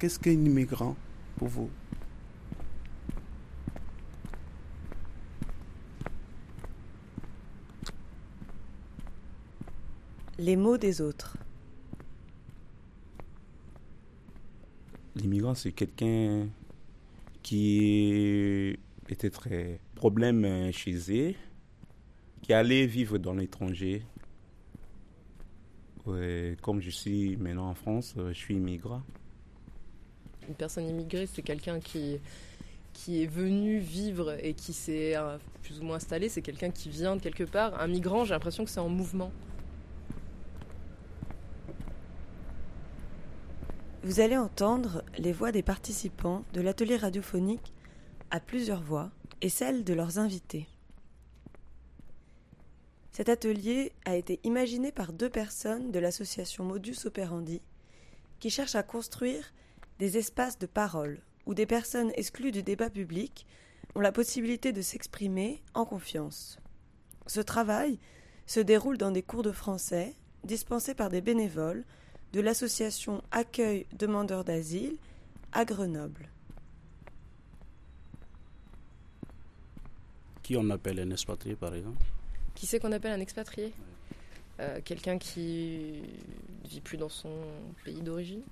qu'est-ce qu'un immigrant pour vous? Les mots des autres. L'immigrant, c'est quelqu'un qui était très problème chez eux, qui allait vivre dans l'étranger. comme je suis maintenant en France, je suis immigrant. Une personne immigrée, c'est quelqu'un qui, qui est venu vivre et qui s'est euh, plus ou moins installé. C'est quelqu'un qui vient de quelque part. Un migrant, j'ai l'impression que c'est en mouvement. Vous allez entendre les voix des participants de l'atelier radiophonique à plusieurs voix et celles de leurs invités. Cet atelier a été imaginé par deux personnes de l'association Modus Operandi qui cherchent à construire des espaces de parole où des personnes exclues du débat public ont la possibilité de s'exprimer en confiance. Ce travail se déroule dans des cours de français dispensés par des bénévoles de l'association Accueil demandeurs d'asile à Grenoble. Qui on appelle un expatrié par exemple? Qui c'est qu'on appelle un expatrié? Euh, Quelqu'un qui vit plus dans son pays d'origine?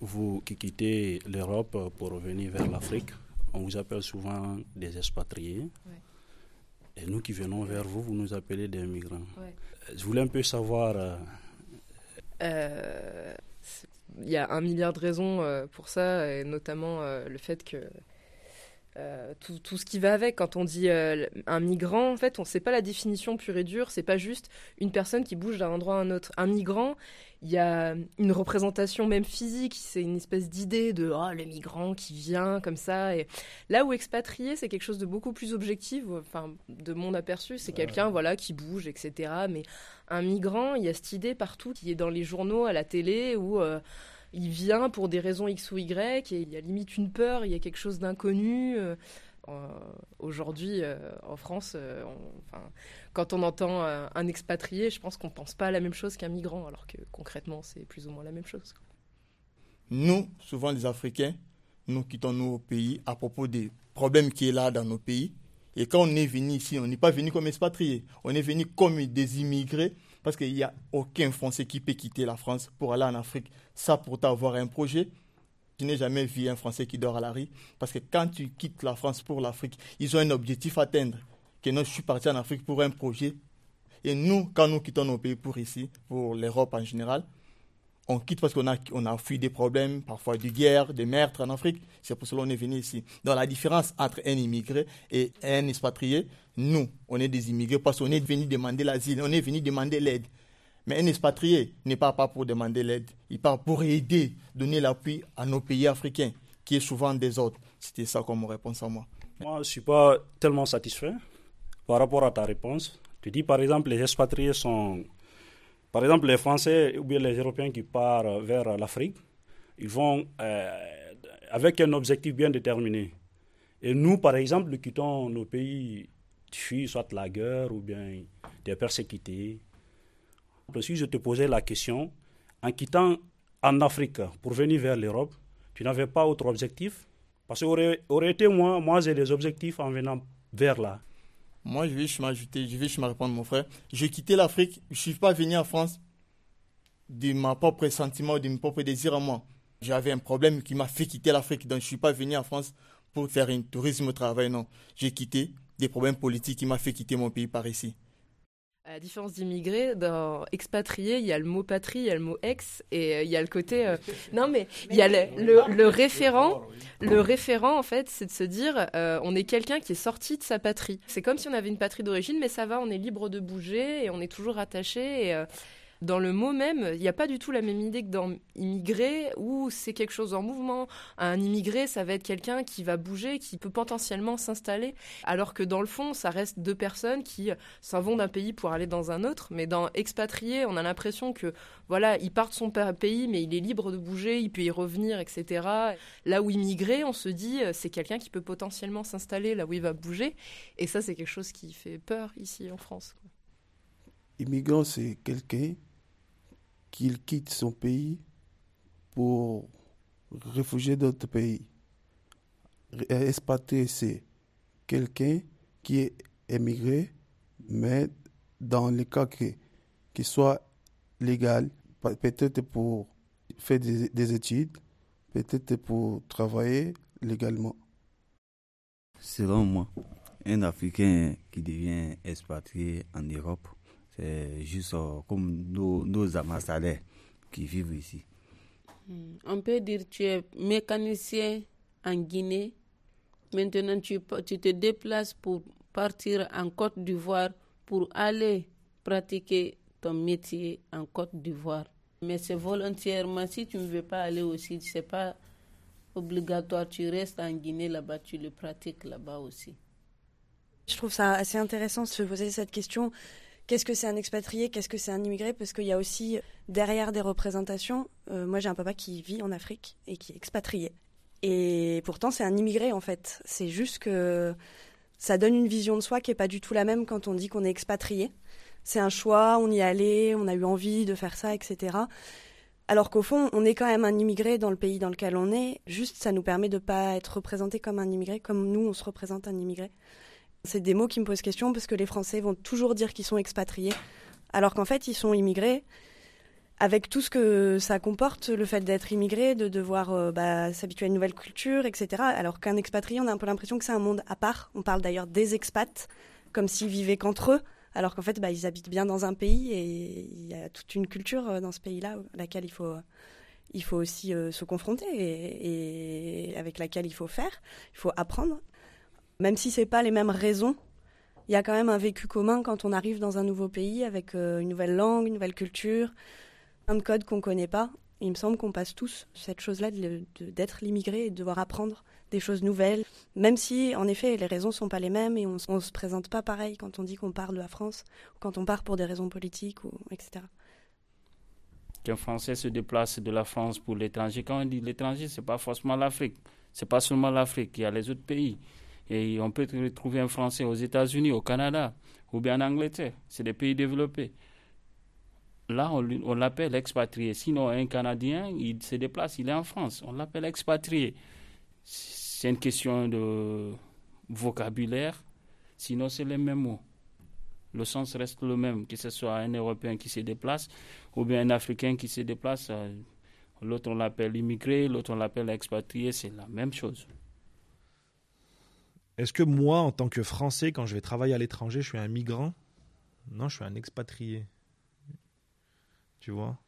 Vous qui quittez l'Europe pour revenir vers l'Afrique, on vous appelle souvent des expatriés. Et nous qui venons vers vous, vous nous appelez des migrants. Je voulais un peu savoir euh, euh, il y a un milliard de raisons euh, pour ça, et notamment le fait que tout, tout, ce qui va avec. Quand on dit un migrant, en fait, on ne sait pas la définition pure et dure. C'est pas juste une personne qui bouge d'un endroit à un autre. Un migrant, il y a une représentation même physique. C'est une espèce d'idée de oh, le migrant qui vient comme ça. Et là où expatrié, c'est quelque chose de beaucoup plus objectif. Enfin, de mon aperçu, c'est quelqu'un voilà qui bouge, etc. Mais un migrant, il y a cette idée partout qui est dans les journaux, à la télé, où euh, il vient pour des raisons X ou Y, et il y a limite une peur, il y a quelque chose d'inconnu. Euh, aujourd'hui, euh, en France, quand on entend un expatrié, je pense qu'on ne pense pas à la même chose qu'un migrant, alors que concrètement, c'est plus ou moins la même chose. Nous, souvent les Africains, nous quittons nos pays à propos des problèmes qui est là dans nos pays. Et quand on est venu ici, on n'est pas venu comme expatriés, on est venu comme des immigrés parce qu'il n'y a aucun Français qui peut quitter la France pour aller en Afrique sans pourtant avoir un projet. Je n'ai jamais vu un Français qui dort à la rue parce que quand tu quittes la France pour l'Afrique, ils ont un objectif à atteindre. Que non, je suis parti en Afrique pour un projet. Et nous, quand nous quittons nos pays pour ici, pour l'Europe en général, on quitte parce qu'on a, on a fui des problèmes, parfois de guerre, des meurtres en Afrique. C'est pour cela qu'on est venu ici. Donc la différence entre un immigré et un expatrié, nous, on est des immigrés parce qu'on est venu demander l'asile, on est venu demander l'aide. Mais un expatrié n'est pas pour demander l'aide, il part pour aider, donner l'appui à nos pays africains, qui est souvent des autres. C'était ça comme réponse à moi. Moi, je ne suis pas tellement satisfait par rapport à ta réponse. Tu dis par exemple les expatriés sont par exemple, les Français ou bien les Européens qui partent vers l'Afrique, ils vont euh, avec un objectif bien déterminé. Et nous, par exemple, nous quittons nos pays, fuient soit la guerre ou bien des persécutés. Si je te posais la question, en quittant en Afrique pour venir vers l'Europe, tu n'avais pas autre objectif? Parce que aurait, été moi, moi j'ai des objectifs en venant vers là. Moi, je vais m'ajouter, je vais répondre, mon frère. J'ai quitté l'Afrique, je ne suis pas venu en France de ma propre sentiment, de mon propre désir à moi. J'avais un problème qui m'a fait quitter l'Afrique, donc je ne suis pas venu en France pour faire un tourisme au travail, non. J'ai quitté des problèmes politiques qui m'ont fait quitter mon pays par ici. À la différence d'immigrés, dans expatrié, il y a le mot patrie, il y a le mot ex, et euh, il y a le côté. Euh, non, mais il y a le, référent. Le référent, en fait, c'est de se dire, euh, on est quelqu'un qui est sorti de sa patrie. C'est comme si on avait une patrie d'origine, mais ça va, on est libre de bouger et on est toujours attaché. Et, dans le mot même, il n'y a pas du tout la même idée que dans immigré, où c'est quelque chose en mouvement. Un immigré, ça va être quelqu'un qui va bouger, qui peut potentiellement s'installer, alors que dans le fond, ça reste deux personnes qui s'en vont d'un pays pour aller dans un autre. Mais dans expatrié, on a l'impression que voilà, il part de son pays, mais il est libre de bouger, il peut y revenir, etc. Là où immigré, on se dit, euh, c'est quelqu'un qui peut potentiellement s'installer là où il va bouger. Et ça, c'est quelque chose qui fait peur ici en France. Immigrant, c'est quelqu'un qu'il quitte son pays pour réfugié d'autres pays. Expatrié, c'est quelqu'un qui est émigré, mais dans le cas qu'il soit légal, peut-être pour faire des, études, peut-être pour travailler légalement. Selon moi, un Africain qui devient expatrié en Europe, c'est juste euh, comme nos, nos ambassadeurs qui vivent ici. Hmm. On peut dire que tu es mécanicien en Guinée. Maintenant, tu, tu te déplaces pour partir en Côte d'Ivoire pour aller pratiquer ton métier en Côte d'Ivoire. Mais c'est volontairement. Si tu ne veux pas aller aussi, ce n'est pas obligatoire. Tu restes en Guinée là-bas, tu le pratiques là-bas aussi. Je trouve ça assez intéressant de se poser cette question. Qu'est-ce que c'est un expatrié Qu'est-ce que c'est un immigré Parce qu'il y a aussi derrière des représentations. Euh, moi, j'ai un papa qui vit en Afrique et qui est expatrié. Et pourtant, c'est un immigré en fait. C'est juste que ça donne une vision de soi qui est pas du tout la même quand on dit qu'on est expatrié. C'est un choix, on y est allé, on a eu envie de faire ça, etc. Alors qu'au fond, on est quand même un immigré dans le pays dans lequel on est. Juste, ça nous permet de pas être représenté comme un immigré, comme nous, on se représente un immigré. C'est des mots qui me posent question parce que les Français vont toujours dire qu'ils sont expatriés, alors qu'en fait, ils sont immigrés avec tout ce que ça comporte, le fait d'être immigré, de devoir euh, bah, s'habituer à une nouvelle culture, etc. Alors qu'un expatrié, on a un peu l'impression que c'est un monde à part. On parle d'ailleurs des expats, comme s'ils vivaient qu'entre eux, alors qu'en fait, bah, ils habitent bien dans un pays et il y a toute une culture euh, dans ce pays-là à laquelle il faut, il faut aussi euh, se confronter et, avec laquelle il faut faire, il faut apprendre. Même si c'est pas les mêmes raisons, il y a quand même un vécu commun quand on arrive dans un nouveau pays avec une nouvelle langue, une nouvelle culture, de codes qu'on connaît pas. Il me semble qu'on passe tous cette chose-là d'être l'immigré et de devoir apprendre des choses nouvelles, même si en effet les raisons sont pas les mêmes et on, ne se présente pas pareil quand on dit qu'on part de la France ou quand on part pour des raisons politiques ou etc. Qu'un Français se déplace de la France pour l'étranger, quand on dit l'étranger, c'est pas forcément l'Afrique, c'est pas seulement l'Afrique, il y a les autres pays. Et on peut trouver un Français aux États-Unis, au Canada ou bien en Angleterre, c'est des pays développés là, on, l'appelle expatrié. Sinon, un Canadien, il se déplace, il est en France. On l'appelle expatrié. C'est une question de vocabulaire. Sinon, c'est les mêmes mots. Le sens reste le même, que ce soit un Européen qui se déplace ou bien un Africain qui se déplace. Euh, l'autre, on l'appelle immigré, l'autre, on l'appelle expatrié. C'est la même chose. Est-ce que moi, en tant que Français, quand je vais travailler à l'étranger, je suis un migrant? Non, je suis un expatrié tu vois?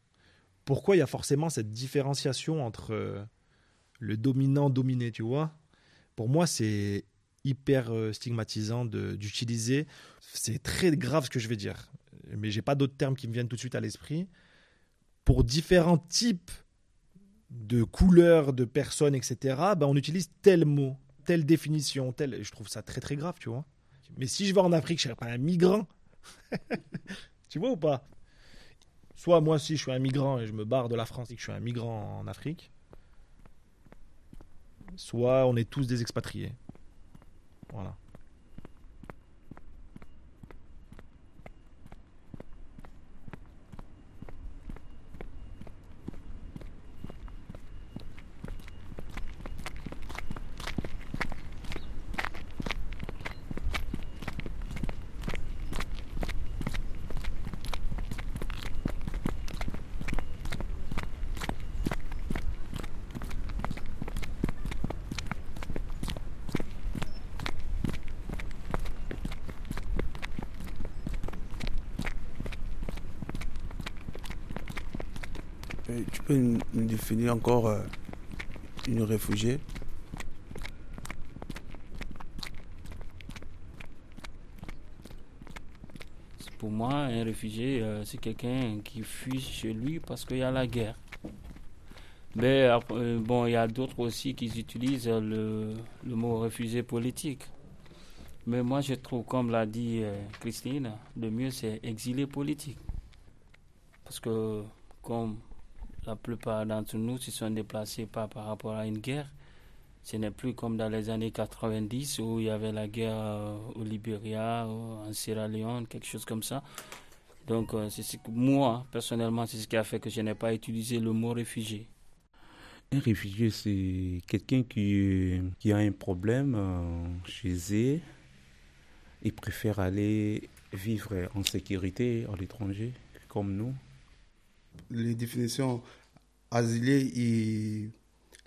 Pourquoi il y a forcément cette différenciation entre euh, le dominant dominé, tu vois? Pour moi, c'est hyper euh, stigmatisant d'utiliser. C'est très grave ce que je vais dire, mais j'ai pas d'autres termes qui me viennent tout de suite à l'esprit. Pour différents types de couleurs, de personnes, etc., ben on utilise tel mot, telle définition, tel. Je trouve ça très très grave, tu vois. Mais si je vais en Afrique, je serais pas un migrant. tu vois ou pas? Soit moi, si je suis un migrant et je me barre de la France et que je suis un migrant en Afrique, soit on est tous des expatriés. Voilà. Tu peux nous définir encore euh, une réfugiée? Pour moi, un réfugié, euh, c'est quelqu'un qui fuit chez lui parce qu'il y a la guerre. Mais euh, bon, il y a d'autres aussi qui utilisent le, le, mot réfugié politique. Mais moi, je trouve, comme l'a dit Christine, le mieux c'est exilé politique. Parce que, comme la plupart d'entre nous se sont déplacés pas par rapport à une guerre. Ce n'est plus comme dans les années 90 où il y avait la guerre euh, au Libéria, en Sierra Leone, quelque chose comme ça. Donc, euh, moi, personnellement, c'est ce qui a fait que je n'ai pas utilisé le mot réfugié. Un réfugié, c'est quelqu'un qui, qui a un problème euh, chez eux et préfère aller vivre en sécurité à l'étranger, comme nous. Les définitions asilés et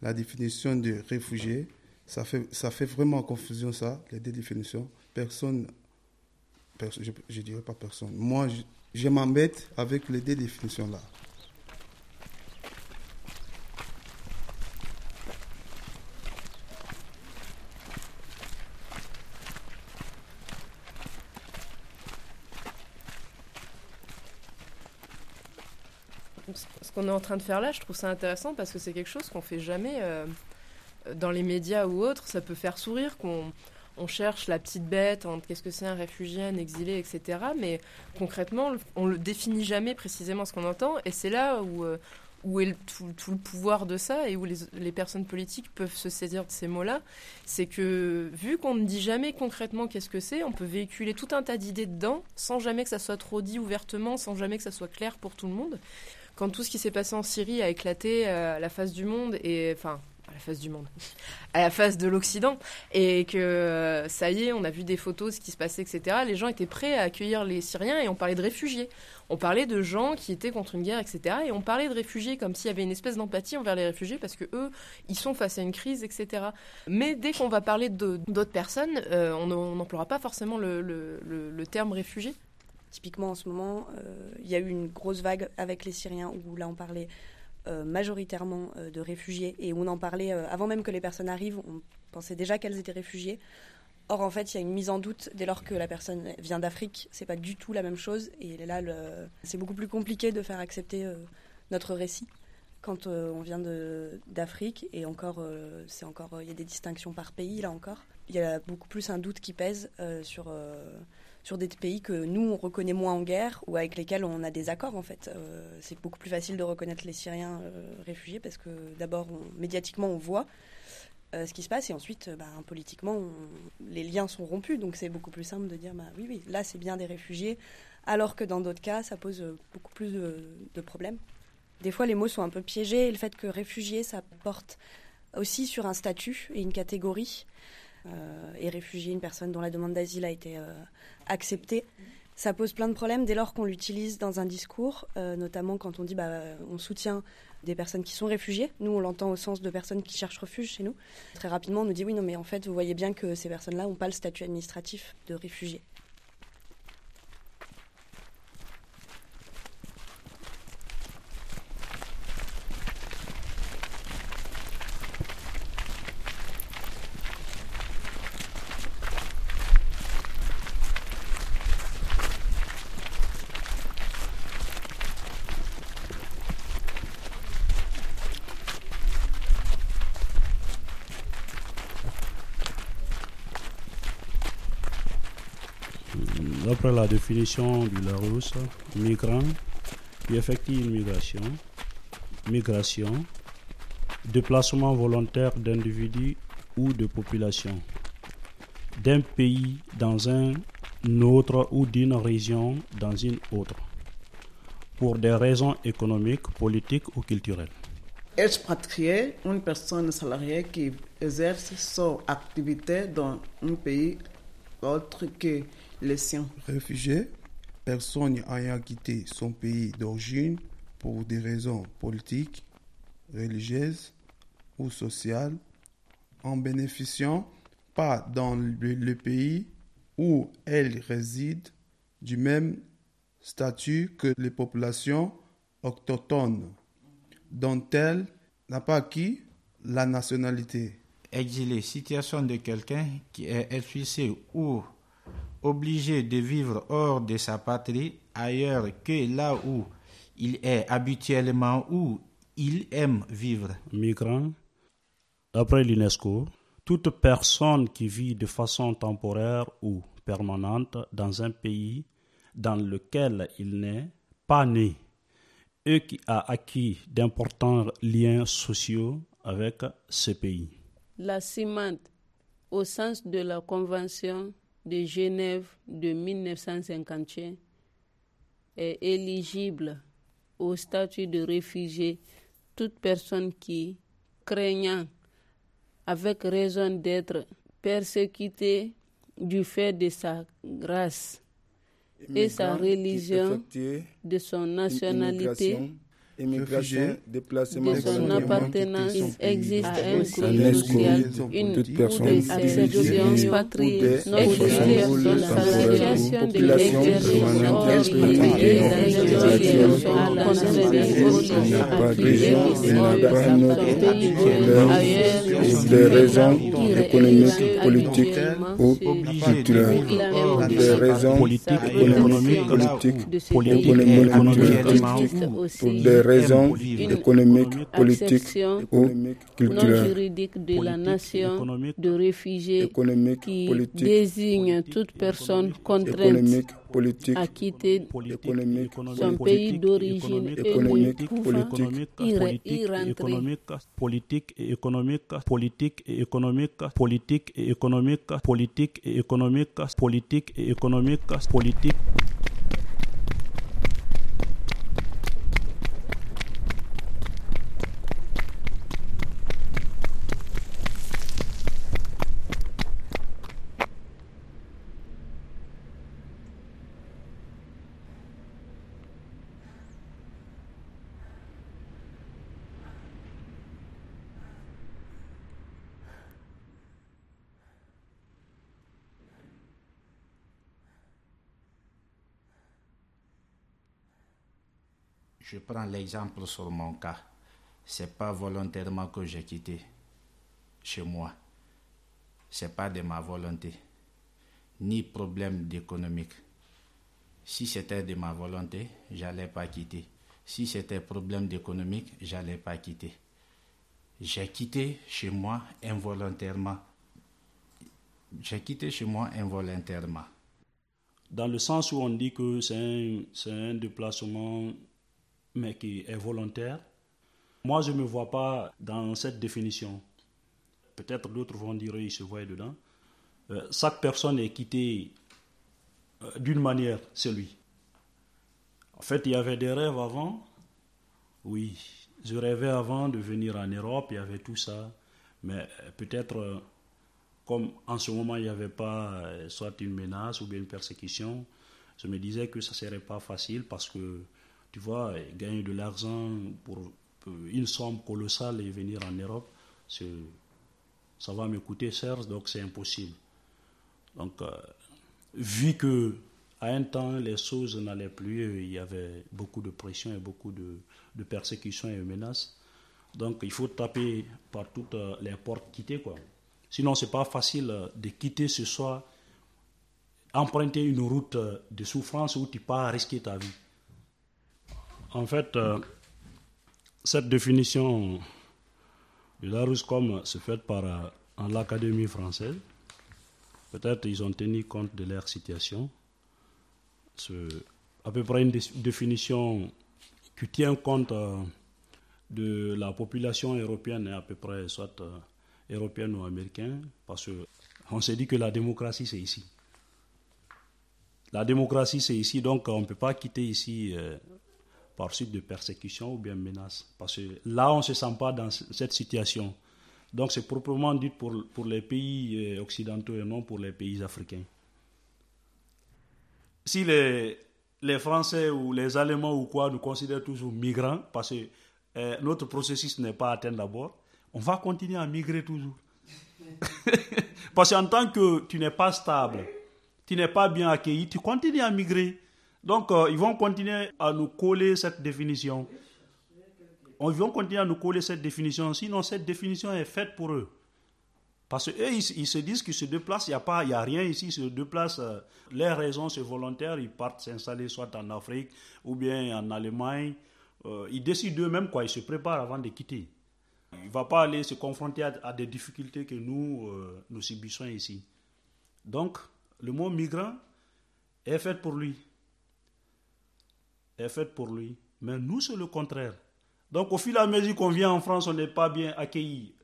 la définition de réfugié, ça fait, ça fait vraiment confusion, ça, les deux définitions. Personne, je ne dirais pas personne. Moi, je, m'embête avec les deux définitions-là. Ce qu'on est en train de faire là, je trouve ça intéressant parce que c'est quelque chose qu'on fait jamais euh, dans les médias ou autres. Ça peut faire sourire qu'on on cherche la petite bête entre qu'est-ce que c'est un réfugié, un exilé, etc. Mais concrètement, on le définit jamais précisément ce qu'on entend. Et c'est là où, euh, est tout, le pouvoir de ça et où les personnes politiques peuvent se saisir de ces mots-là. C'est que vu qu'on ne dit jamais concrètement qu'est-ce que c'est, on peut véhiculer tout un tas d'idées dedans sans jamais que ça soit trop dit ouvertement, sans jamais que ça soit clair pour tout le monde. Quand tout ce qui s'est passé en Syrie a éclaté euh, à la face du monde et enfin à la face du monde, à la face de l'Occident, et que euh, ça y est, on a vu des photos, ce qui se passait, etc. Les gens étaient prêts à accueillir les Syriens et on parlait de réfugiés. On parlait de gens qui étaient contre une guerre, etc. Et on parlait de réfugiés comme s'il y avait une espèce d'empathie envers les réfugiés parce que eux, ils sont face à une crise, etc. Mais dès qu'on va parler d'autres personnes, euh, on n'emploiera pas forcément le, le, terme réfugié. Typiquement, en ce moment, euh, il y a eu une grosse vague avec les Syriens où là, on parlait euh, majoritairement euh, de réfugiés et on en parlait avant même que les personnes arrivent, on pensait déjà qu'elles étaient réfugiées. Or, en fait, il y a une mise en doute dès lors que la personne vient d'Afrique. C'est pas du tout la même chose. Et là, c'est beaucoup plus compliqué de faire accepter notre récit quand on vient d'Afrique. Et encore, c'est encore, il y a des distinctions par pays là encore. Il y a beaucoup plus un doute qui pèse sur sur des pays que nous, on reconnaît moins en guerre ou avec lesquels on a des accords, en fait. Euh, c'est beaucoup plus facile de reconnaître les Syriens euh, réfugiés parce que d'abord, médiatiquement, on voit euh, ce qui se passe et ensuite, bah, politiquement, les liens sont rompus. Donc c'est beaucoup plus simple de dire, bah, oui, oui, là, c'est bien des réfugiés, alors que dans d'autres cas, ça pose beaucoup plus de, problèmes. Des fois, les mots sont un peu piégés et le fait que réfugié, ça porte aussi sur un statut et une catégorie. Et réfugié, une personne dont la demande d'asile a été accepté. Ça pose plein de problèmes dès lors qu'on l'utilise dans un discours, euh, notamment quand on dit bah, on soutient des personnes qui sont réfugiées. Nous, on l'entend au sens de personnes qui cherchent refuge chez nous. Très rapidement, on nous dit oui, non, mais en fait, vous voyez bien que ces personnes-là n'ont pas le statut administratif de réfugiés. D'après la définition du Larousse, migrant qui effectue une migration, migration, déplacement volontaire d'individus ou de populations d'un pays dans un autre ou d'une région dans une autre, pour des raisons économiques, politiques ou culturelles. Expatrié, une personne salariée qui exerce son activité dans un pays autre que les siens. Réfugié, personne ayant quitté son pays d'origine pour des raisons politiques, religieuses ou sociales, en bénéficiant pas dans le, pays où elle réside du même statut que les populations autochtones, dont elle n'a pas acquis la nationalité. Exilé, situation de quelqu'un qui est expulsé ou obligé de vivre hors de sa patrie, ailleurs que là où il est habituellement, où il aime vivre. Migrant, d'après l'UNESCO, toute personne qui vit de façon temporaire ou permanente dans un pays dans lequel il n'est pas né et qui a acquis d'importants liens sociaux avec ce pays. La CIMAD, au sens de la Convention de Genève de 1951 est éligible au statut de réfugié. Toute personne qui craignant avec raison d'être persécuté du fait de sa grâce et sa religion, de son nationalité, immigration, déplacement de son appartenance, il existe un social, une la situation de l'exercice des raisons économiques, politiques ou culturelles. Pour des raisons économiques, politiques, économiques, pour des raisons économiques, politiques ou culturelles. juridique de la nation de réfugiés qui désigne toute personne contrainte à quitter son pays d'origine politique et économique, politique et économique, politique et économique, politique et économique, politique et économique, politique. Prends l'exemple sur mon cas. C'est pas volontairement que j'ai quitté chez moi. C'est pas de ma volonté. Ni problème d'économique. Si c'était de ma volonté, j'allais pas quitter. Si c'était problème d'économique, j'allais pas quitter. J'ai quitté chez moi involontairement. J'ai quitté chez moi involontairement. Dans le sens où on dit que c'est un, un déplacement mais qui est volontaire. Moi, je ne me vois pas dans cette définition. Peut-être d'autres vont dire qu'ils se voient dedans. Euh, chaque personne est quittée euh, d'une manière, c'est lui. En fait, il y avait des rêves avant. Oui, je rêvais avant de venir en Europe, il y avait tout ça. Mais euh, peut-être, comme en ce moment, il n'y avait pas soit une menace ou bien une persécution, je me disais que ça ne serait pas facile parce que tu vois, gagner de l'argent pour une somme colossale et venir en Europe, ça va me coûter cher, donc c'est impossible. Donc, euh, vu que à un temps les choses n'allaient plus, il y avait beaucoup de pression et beaucoup de, persécutions et de menaces. Donc, il faut taper par toutes euh, les portes quitter, quoi. Sinon, c'est pas facile euh, de quitter ce soir, emprunter une route de souffrance où tu pas risquer ta vie. En fait, euh, cette définition de la comme se fait par euh, l'Académie française. Peut-être ils ont tenu compte de leur situation. C'est à peu près une définition qui tient compte euh, de la population européenne à peu près soit européenne ou américaine, parce qu'on s'est dit que la démocratie c'est ici. La démocratie c'est ici, donc on ne peut pas quitter ici par suite de persécution ou bien menace. Parce que là, on ne se sent pas dans cette situation. Donc c'est proprement dit pour, pour les pays euh, occidentaux et non pour les pays africains. Si les, les Français ou les Allemands ou quoi nous considèrent toujours migrants, parce que euh, notre processus n'est pas atteint d'abord, on va continuer à migrer toujours. parce qu'en tant que tu n'es pas stable, tu n'es pas bien accueilli, tu continues à migrer. Donc, euh, ils vont continuer à nous coller cette définition. Ils vont continuer à nous coller cette définition. Sinon, cette définition est faite pour eux. Parce qu'eux, ils, se disent qu'ils se déplacent, il n'y a, pas, a rien ici, ils se déplacent. Euh, les raisons, c'est volontaire, ils partent s'installer soit en Afrique ou bien en Allemagne. Euh, ils décident eux-mêmes, quoi, ils se préparent avant de quitter. Il ne va pas aller se confronter à, des difficultés que nous, nous subissons ici. Donc, le mot migrant est fait pour lui est faite pour lui. Mais nous, c'est le contraire. Donc, au fil et à mesure qu'on vient en France, on n'est pas bien accueilli,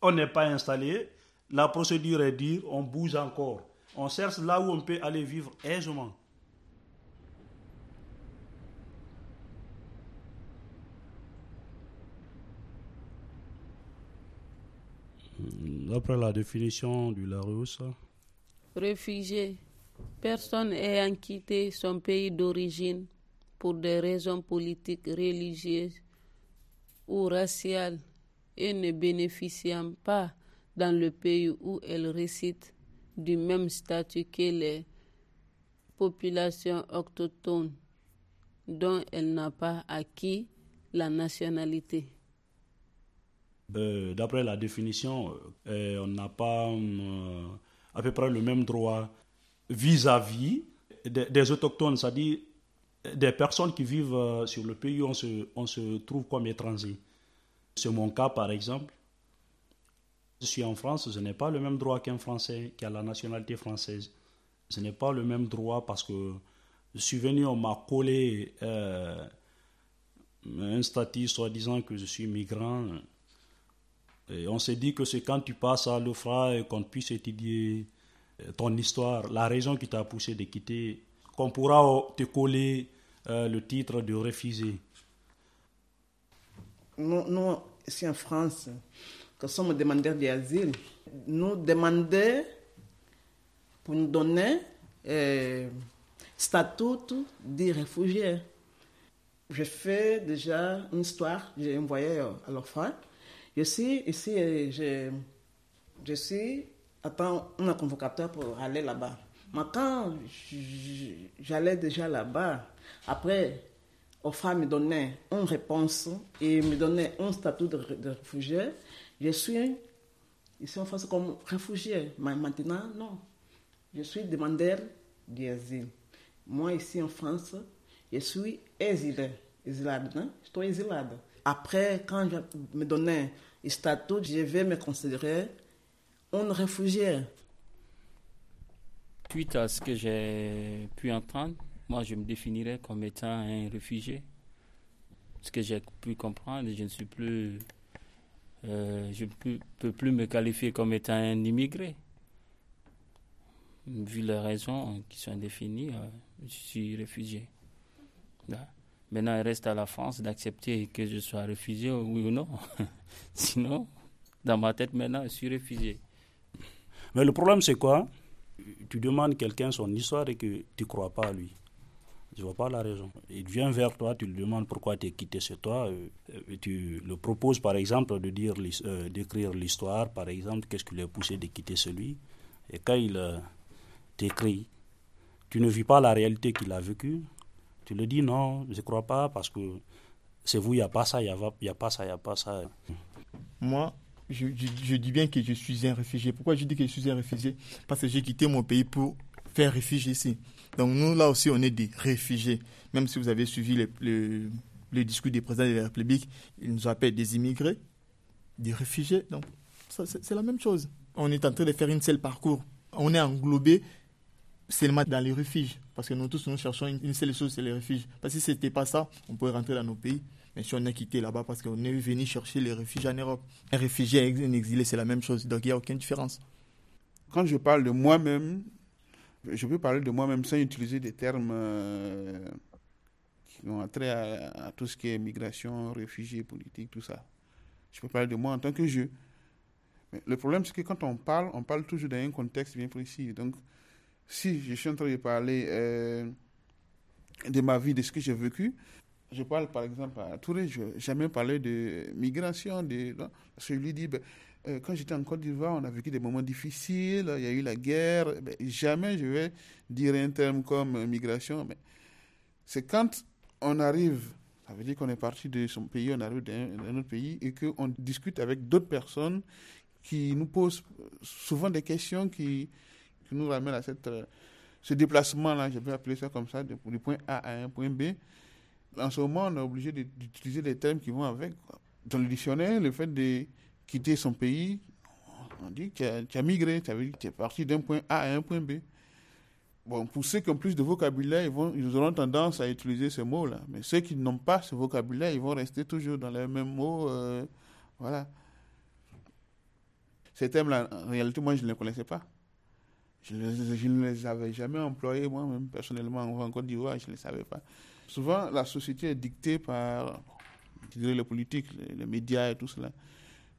on n'est pas installé. La procédure est dure, on bouge encore. On cherche là où on peut aller vivre aisément. D'après la définition du Larousse, réfugié, personne ayant quitté son pays d'origine pour des raisons politiques, religieuses ou raciales et ne bénéficiant pas dans le pays où elle réside du même statut que les populations autochtones dont elle n'a pas acquis la nationalité. Euh, d'après la définition, euh, on n'a pas euh, à peu près le même droit vis-à-vis des, autochtones, c'est-à-dire des personnes qui vivent sur le pays où on se, on se trouve comme étranger. C'est mon cas par exemple. Je suis en France, je n'ai pas le même droit qu'un Français qui a la nationalité française. Je n'ai pas le même droit parce que je suis venu, on m'a collé un statut soi-disant que je suis migrant. Et on s'est dit que c'est quand tu passes à l'OFRA qu'on puisse étudier euh, ton histoire, la raison qui t'a poussé de quitter, qu'on pourra te coller euh, le titre de réfugié. Nous, nous, ici en France, que sommes demandeurs d'asile, nous demandons pour nous donner euh, statut de réfugié. J'ai fait déjà une histoire, j'ai envoyé à l'OFRA. Je suis ici, je, je suis attends un convocateur pour aller là-bas. Mais quand j'allais déjà là-bas, après, OFA me donnait une réponse et me donnait un statut de, réfugié. Je suis ici en France comme réfugié. Mais maintenant, non. Je suis demandeur d'asile. Moi, ici en France, je suis exilé. Exilade, hein? Je suis exilade. Après, quand je me donnais un statut, je vais me considérer un réfugié. Suite à ce que j'ai pu entendre, moi je me définirais comme étant un réfugié. Ce que j'ai pu comprendre, je ne suis plus. Euh, je ne peux, plus me qualifier comme étant un immigré. Vu les raisons qui sont définies, euh, je suis réfugié. Maintenant, il reste à la France d'accepter que je sois réfugié, oui ou non. Sinon, dans ma tête, maintenant, je suis réfugié. Mais le problème, c'est quoi? Tu demandes quelqu'un son histoire et que tu crois pas à lui. Je vois pas la raison. Il vient vers toi, tu lui demandes pourquoi tu es quitté chez toi. Euh, tu le proposes, par exemple, de dire, euh, d'écrire l'histoire, par exemple, qu'est-ce qui l'a poussé de quitter celui. Et quand il euh, t'écrit, tu ne vis pas la réalité qu'il a vécue, tu le dis non, je ne crois pas parce que c'est vous, il n'y a pas ça, il n'y a, pas ça, il n'y a pas ça. Moi, je, dis bien que je suis un réfugié. Pourquoi je dis que je suis un réfugié? Parce que j'ai quitté mon pays pour faire réfugié ici. Donc nous, là aussi, on est des réfugiés. Même si vous avez suivi le, discours des présidents de la République, ils nous appellent des immigrés, des réfugiés. Donc c'est la même chose. On est en train de faire une seule parcours. On est englobé seulement dans les refuges. Parce que nous tous, nous cherchons une, seule chose, c'est les refuges. Parce que si ce n'était pas ça, on pourrait rentrer dans nos pays. Mais si on a quitté là-bas parce qu'on est venu chercher les refuges en Europe. Un réfugié et un exilé, c'est la même chose. Donc il n'y a aucune différence. Quand je parle de moi-même, je peux parler de moi-même sans utiliser des termes euh, qui ont trait à, à, tout ce qui est migration, réfugiés, politique, tout ça. Je peux parler de moi en tant que je. Mais le problème, c'est que quand on parle, on parle toujours dans un contexte bien précis. Donc, si je suis en train de parler euh, de ma vie, de ce que j'ai vécu, je parle par exemple à Touré, je jamais parlé de migration, de, parce que je lui dis, ben, euh, quand j'étais en Côte d'Ivoire, on a vécu des moments difficiles, il y a eu la guerre, ben, jamais je vais dire un terme comme migration. Mais c'est quand on arrive, ça veut dire qu'on est parti de son pays, on arrive dans un autre pays et qu'on discute avec d'autres personnes qui nous posent souvent des questions qui, nous ramène à cette, euh, ce déplacement-là, je vais appeler ça comme ça, du point A à un point B. En ce moment, on est obligé d'utiliser des termes qui vont avec. Dans le dictionnaire, le fait de quitter son pays, on dit que tu as, migré, tu es parti d'un point A à un point B. Bon, pour ceux qui ont plus de vocabulaire, ils, vont, ils auront tendance à utiliser ce mot-là. Mais ceux qui n'ont pas ce vocabulaire, ils vont rester toujours dans les mêmes mots. Euh, voilà. Ces termes-là, en réalité, moi, je ne les connaissais pas. Je, ne les avais jamais employés moi-même personnellement en Côte d'Ivoire, je ne les savais pas. Souvent, la société est dictée par les politiques, les, médias et tout cela.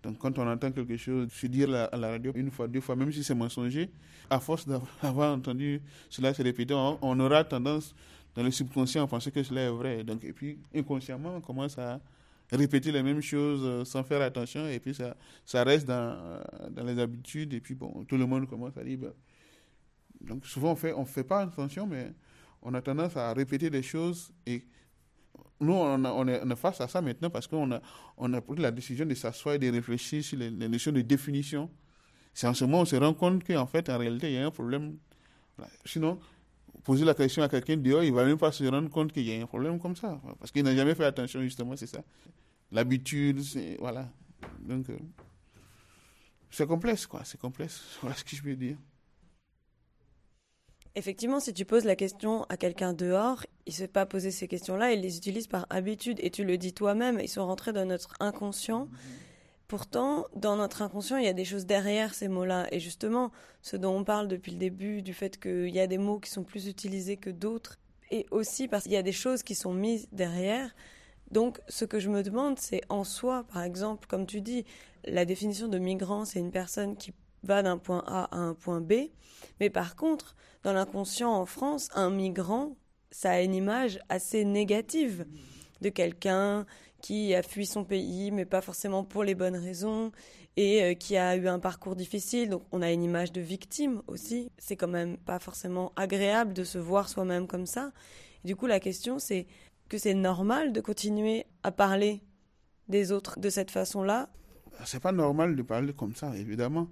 Donc quand on entend quelque chose se dire à la radio une fois, deux fois, même si c'est mensonger, à force d'avoir entendu cela se répéter, on, aura tendance dans le subconscient à penser que cela est vrai. Donc, et puis inconsciemment, on commence à répéter les mêmes choses euh, sans faire attention et puis ça, reste dans, dans les habitudes et puis bon, tout le monde commence à dire... Ben, donc souvent on fait on fait pas attention mais on a tendance à répéter des choses et nous, on, est, face à ça maintenant parce qu'on a, on pris la décision de s'asseoir et de réfléchir sur les, notions de définition. C'est en ce moment qu'on se rend compte qu'en fait, en réalité, il y a un problème. Sinon, poser la question à quelqu'un dehors, il ne va même pas se rendre compte qu'il y a un problème comme ça. Parce qu'il n'a jamais fait attention, justement, c'est ça. L'habitude, voilà. Donc, euh, c'est complexe, quoi. C'est complexe. Voilà ce que je veux dire. Effectivement, si tu poses la question à quelqu'un dehors, il ne sait pas poser ces questions-là, il les utilise par habitude, et tu le dis toi-même, ils sont rentrés dans notre inconscient. Pourtant, dans notre inconscient, il y a des choses derrière ces mots-là. Et justement, ce dont on parle depuis le début, du fait qu'il y a des mots qui sont plus utilisés que d'autres, et aussi parce qu'il y a des choses qui sont mises derrière. Donc, ce que je me demande, c'est en soi, par exemple, comme tu dis, la définition de migrant, c'est une personne qui va d'un point A à un point B. Mais par contre, dans l'inconscient en France, un migrant, ça a une image assez négative de quelqu'un qui a fui son pays, mais pas forcément pour les bonnes raisons, et euh, qui a eu un parcours difficile. Donc on a une image de victime aussi. C'est quand même pas forcément agréable de se voir soi-même comme ça. du coup, la question, c'est que c'est normal de continuer à parler des autres de cette façon-là? C'est pas normal de parler comme ça, évidemment.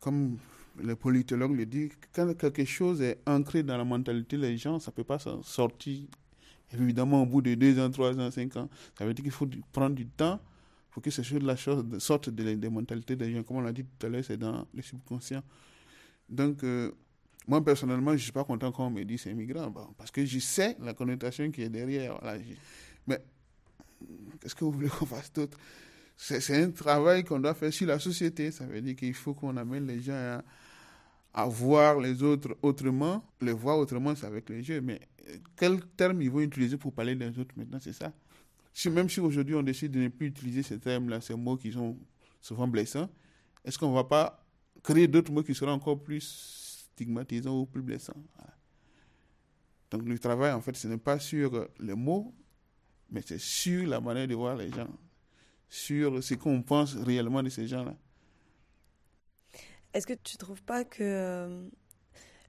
Comme le politologue le dit, quand quelque chose est ancré dans la mentalité des gens, ça ne peut pas sortir. Évidemment, au bout de deux ans, trois ans, cinq ans, ça veut dire qu'il faut prendre du temps pour que ces choses-là sortent de la mentalité des gens. Comme on l'a dit tout à l'heure, c'est dans le subconscient. Donc, euh, moi, personnellement, je ne suis pas content quand on me dit c'est migrant, parce que je sais la connotation qui est derrière. mais qu'est-ce que vous voulez qu'on fasse d'autre? C'est un travail qu'on doit faire sur la société. Ça veut dire qu'il faut qu'on amène les gens à, voir les autres autrement. Les voir autrement, c'est avec les yeux. Mais euh, quel terme ils vont utiliser pour parler des autres maintenant, c'est ça? Même si aujourd'hui on décide de ne plus utiliser ces termes-là, ces mots qui sont souvent blessants, est-ce qu'on ne va pas créer d'autres mots qui seront encore plus stigmatisants ou plus blessants? Donc le travail, en fait, ce n'est pas sur les mots, mais c'est sur la manière de voir les gens sur ce qu'on pense réellement de ces gens-là. Est-ce que tu ne trouves pas que euh,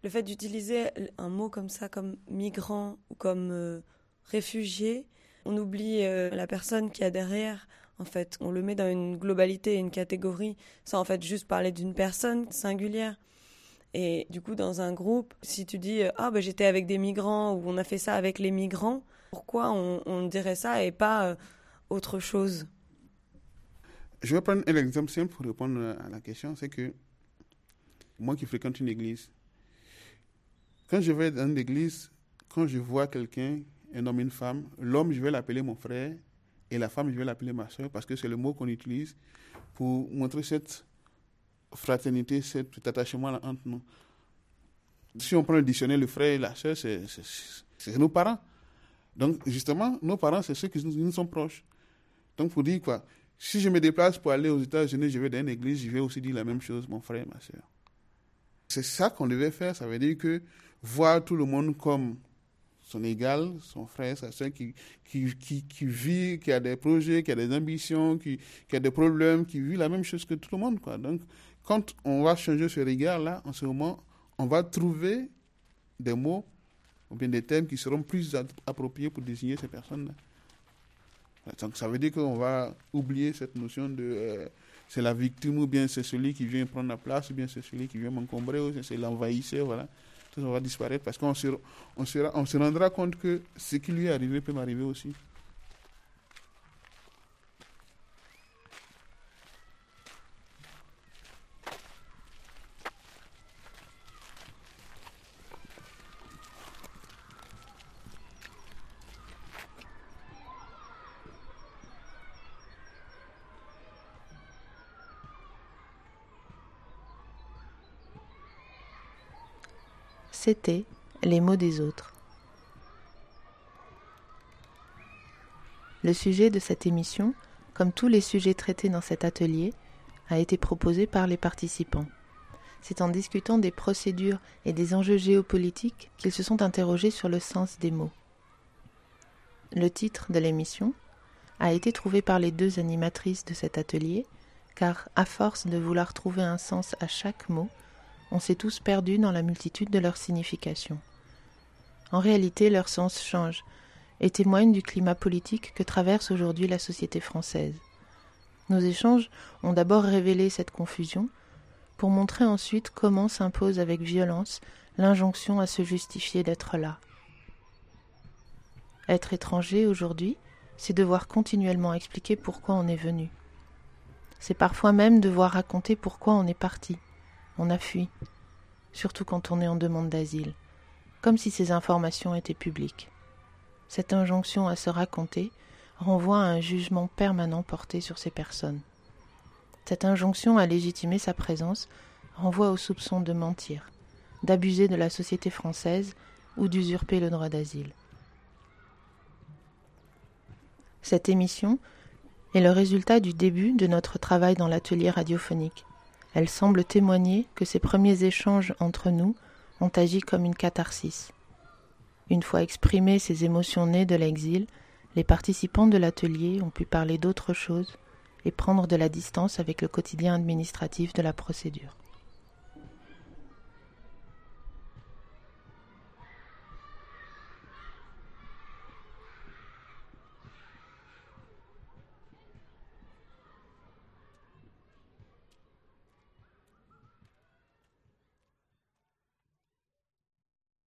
le fait d'utiliser un mot comme ça, comme migrant ou comme euh, réfugié, on oublie euh, la personne qui a derrière en fait, on le met dans une globalité, une catégorie, sans en fait juste parler d'une personne singulière. Et du coup, dans un groupe, si tu dis ah ben j'étais avec des migrants ou on a fait ça avec les migrants, pourquoi on, on dirait ça et pas autre chose? Je vais prendre un exemple simple pour répondre à la question. C'est que moi qui fréquente une église, quand je vais dans une église, quand je vois quelqu'un, un homme, une femme, l'homme, je vais l'appeler mon frère et la femme, je vais l'appeler ma soeur parce que c'est le mot qu'on utilise pour montrer cette fraternité, cet attachement entre nous. Si on prend le dictionnaire, le frère et la soeur, c'est nos parents. Donc, justement, nos parents, c'est ceux qui nous, nous sont proches. Donc, pour dire quoi si je me déplace pour aller aux États-Unis, je vais dans une église, je vais aussi dire la même chose, mon frère et ma soeur. C'est ça qu'on devait faire. Ça veut dire que voir tout le monde comme son égal, son frère, sa soeur, qui, qui, qui, vit, qui a des projets, qui a des ambitions, qui, qui, a des problèmes, qui vit la même chose que tout le monde. Donc, quand on va changer ce regard-là, en ce moment, on va trouver des mots ou bien des termes qui seront plus appropriés pour désigner ces personnes-là. Donc ça veut dire qu'on va oublier cette notion de euh, c'est la victime ou bien c'est celui qui vient prendre la place ou bien c'est celui qui vient m'encombrer ou c'est l'envahisseur, voilà. Tout ça va disparaître parce qu'on se, on on se rendra compte que ce qui lui est arrivé peut m'arriver aussi. C'était les mots des autres. Le sujet de cette émission, comme tous les sujets traités dans cet atelier, a été proposé par les participants. C'est en discutant des procédures et des enjeux géopolitiques qu'ils se sont interrogés sur le sens des mots. Le titre de l'émission a été trouvé par les deux animatrices de cet atelier, car à force de vouloir trouver un sens à chaque mot, on s'est tous perdus dans la multitude de leurs significations. En réalité, leur sens change et témoigne du climat politique que traverse aujourd'hui la société française. Nos échanges ont d'abord révélé cette confusion, pour montrer ensuite comment s'impose avec violence l'injonction à se justifier d'être là. Être étranger aujourd'hui, c'est devoir continuellement expliquer pourquoi on est venu. C'est parfois même devoir raconter pourquoi on est parti, on a fui, surtout quand on est en demande d'asile, comme si ces informations étaient publiques. Cette injonction à se raconter renvoie à un jugement permanent porté sur ces personnes. Cette injonction à légitimer sa présence renvoie au soupçon de mentir, d'abuser de la société française ou d'usurper le droit d'asile. Cette émission est le résultat du début de notre travail dans l'atelier radiophonique. Elle semble témoigner que ces premiers échanges entre nous ont agi comme une catharsis. Une fois exprimées ces émotions nées de l'exil, les participants de l'atelier ont pu parler d'autre chose et prendre de la distance avec le quotidien administratif de la procédure.